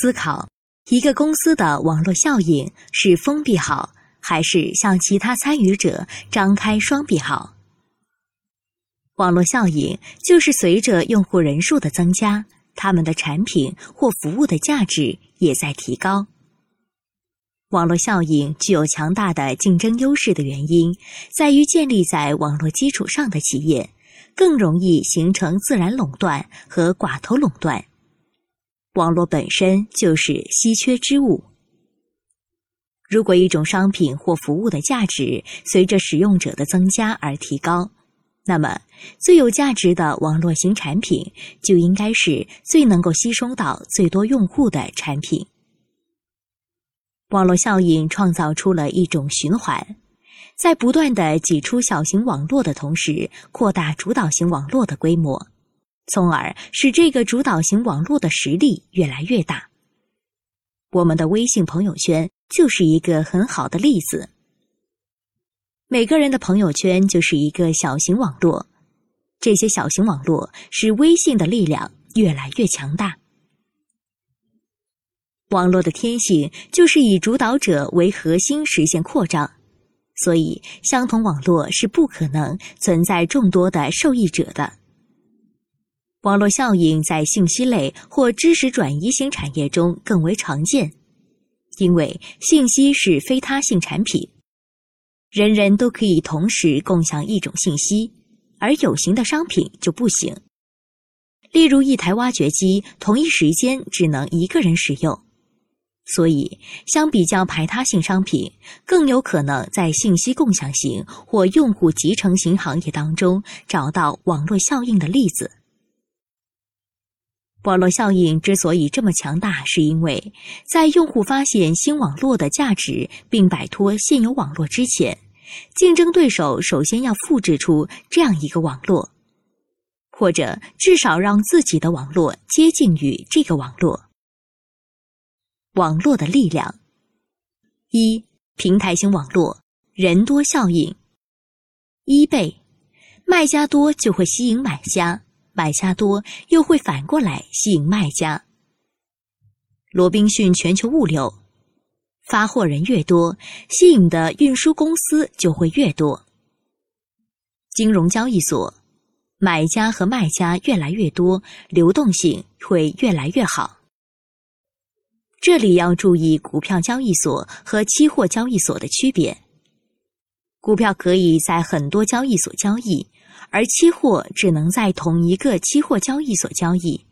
思考一个公司的网络效应是封闭好，还是向其他参与者张开双臂好？网络效应就是随着用户人数的增加，他们的产品或服务的价值也在提高。网络效应具有强大的竞争优势的原因，在于建立在网络基础上的企业更容易形成自然垄断和寡头垄断。网络本身就是稀缺之物。如果一种商品或服务的价值随着使用者的增加而提高，那么最有价值的网络型产品就应该是最能够吸收到最多用户的产品。网络效应创造出了一种循环，在不断的挤出小型网络的同时，扩大主导型网络的规模，从而使这个主导型网络的实力越来越大。我们的微信朋友圈就是一个很好的例子。每个人的朋友圈就是一个小型网络，这些小型网络使微信的力量越来越强大。网络的天性就是以主导者为核心实现扩张，所以相同网络是不可能存在众多的受益者的。网络效应在信息类或知识转移型产业中更为常见，因为信息是非他性产品，人人都可以同时共享一种信息，而有形的商品就不行。例如，一台挖掘机同一时间只能一个人使用。所以，相比较排他性商品，更有可能在信息共享型或用户集成型行业当中找到网络效应的例子。网络效应之所以这么强大，是因为在用户发现新网络的价值并摆脱现有网络之前，竞争对手首先要复制出这样一个网络，或者至少让自己的网络接近于这个网络。网络的力量：一、平台型网络，人多效应。一倍，卖家多就会吸引买家，买家多又会反过来吸引卖家。罗宾逊全球物流，发货人越多，吸引的运输公司就会越多。金融交易所，买家和卖家越来越多，流动性会越来越好。这里要注意股票交易所和期货交易所的区别。股票可以在很多交易所交易，而期货只能在同一个期货交易所交易，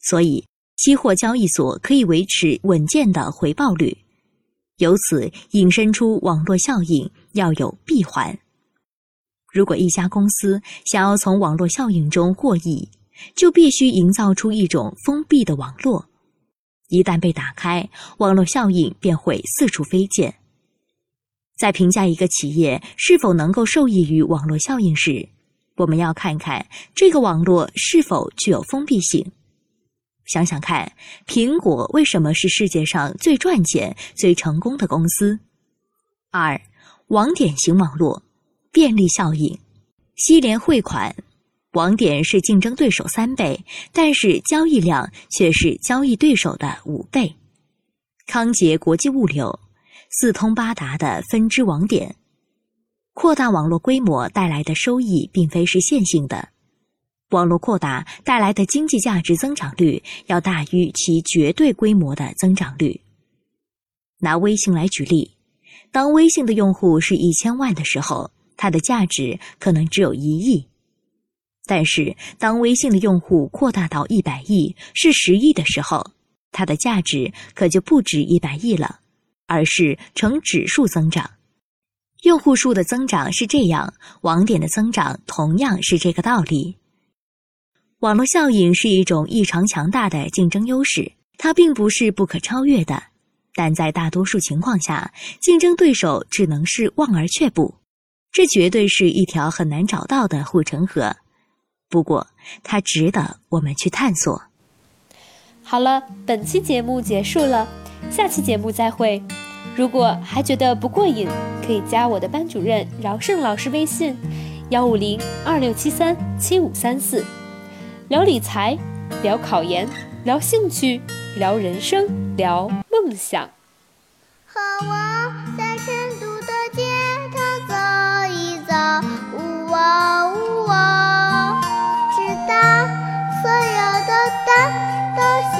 所以期货交易所可以维持稳健的回报率。由此引申出网络效应要有闭环。如果一家公司想要从网络效应中获益，就必须营造出一种封闭的网络。一旦被打开，网络效应便会四处飞溅。在评价一个企业是否能够受益于网络效应时，我们要看看这个网络是否具有封闭性。想想看，苹果为什么是世界上最赚钱、最成功的公司？二，网点型网络，便利效应，西联汇款。网点是竞争对手三倍，但是交易量却是交易对手的五倍。康捷国际物流，四通八达的分支网点，扩大网络规模带来的收益并非是线性的，网络扩大带来的经济价值增长率要大于其绝对规模的增长率。拿微信来举例，当微信的用户是一千万的时候，它的价值可能只有一亿。但是，当微信的用户扩大到一百亿、是十亿的时候，它的价值可就不止一百亿了，而是呈指数增长。用户数的增长是这样，网点的增长同样是这个道理。网络效应是一种异常强大的竞争优势，它并不是不可超越的，但在大多数情况下，竞争对手只能是望而却步。这绝对是一条很难找到的护城河。不过，它值得我们去探索。好了，本期节目结束了，下期节目再会。如果还觉得不过瘾，可以加我的班主任饶胜老师微信：幺五零二六七三七五三四，聊理财，聊考研，聊兴趣，聊人生，聊梦想。和我在成都的街头走一走，呜哦呜哦，直到所有的灯都熄。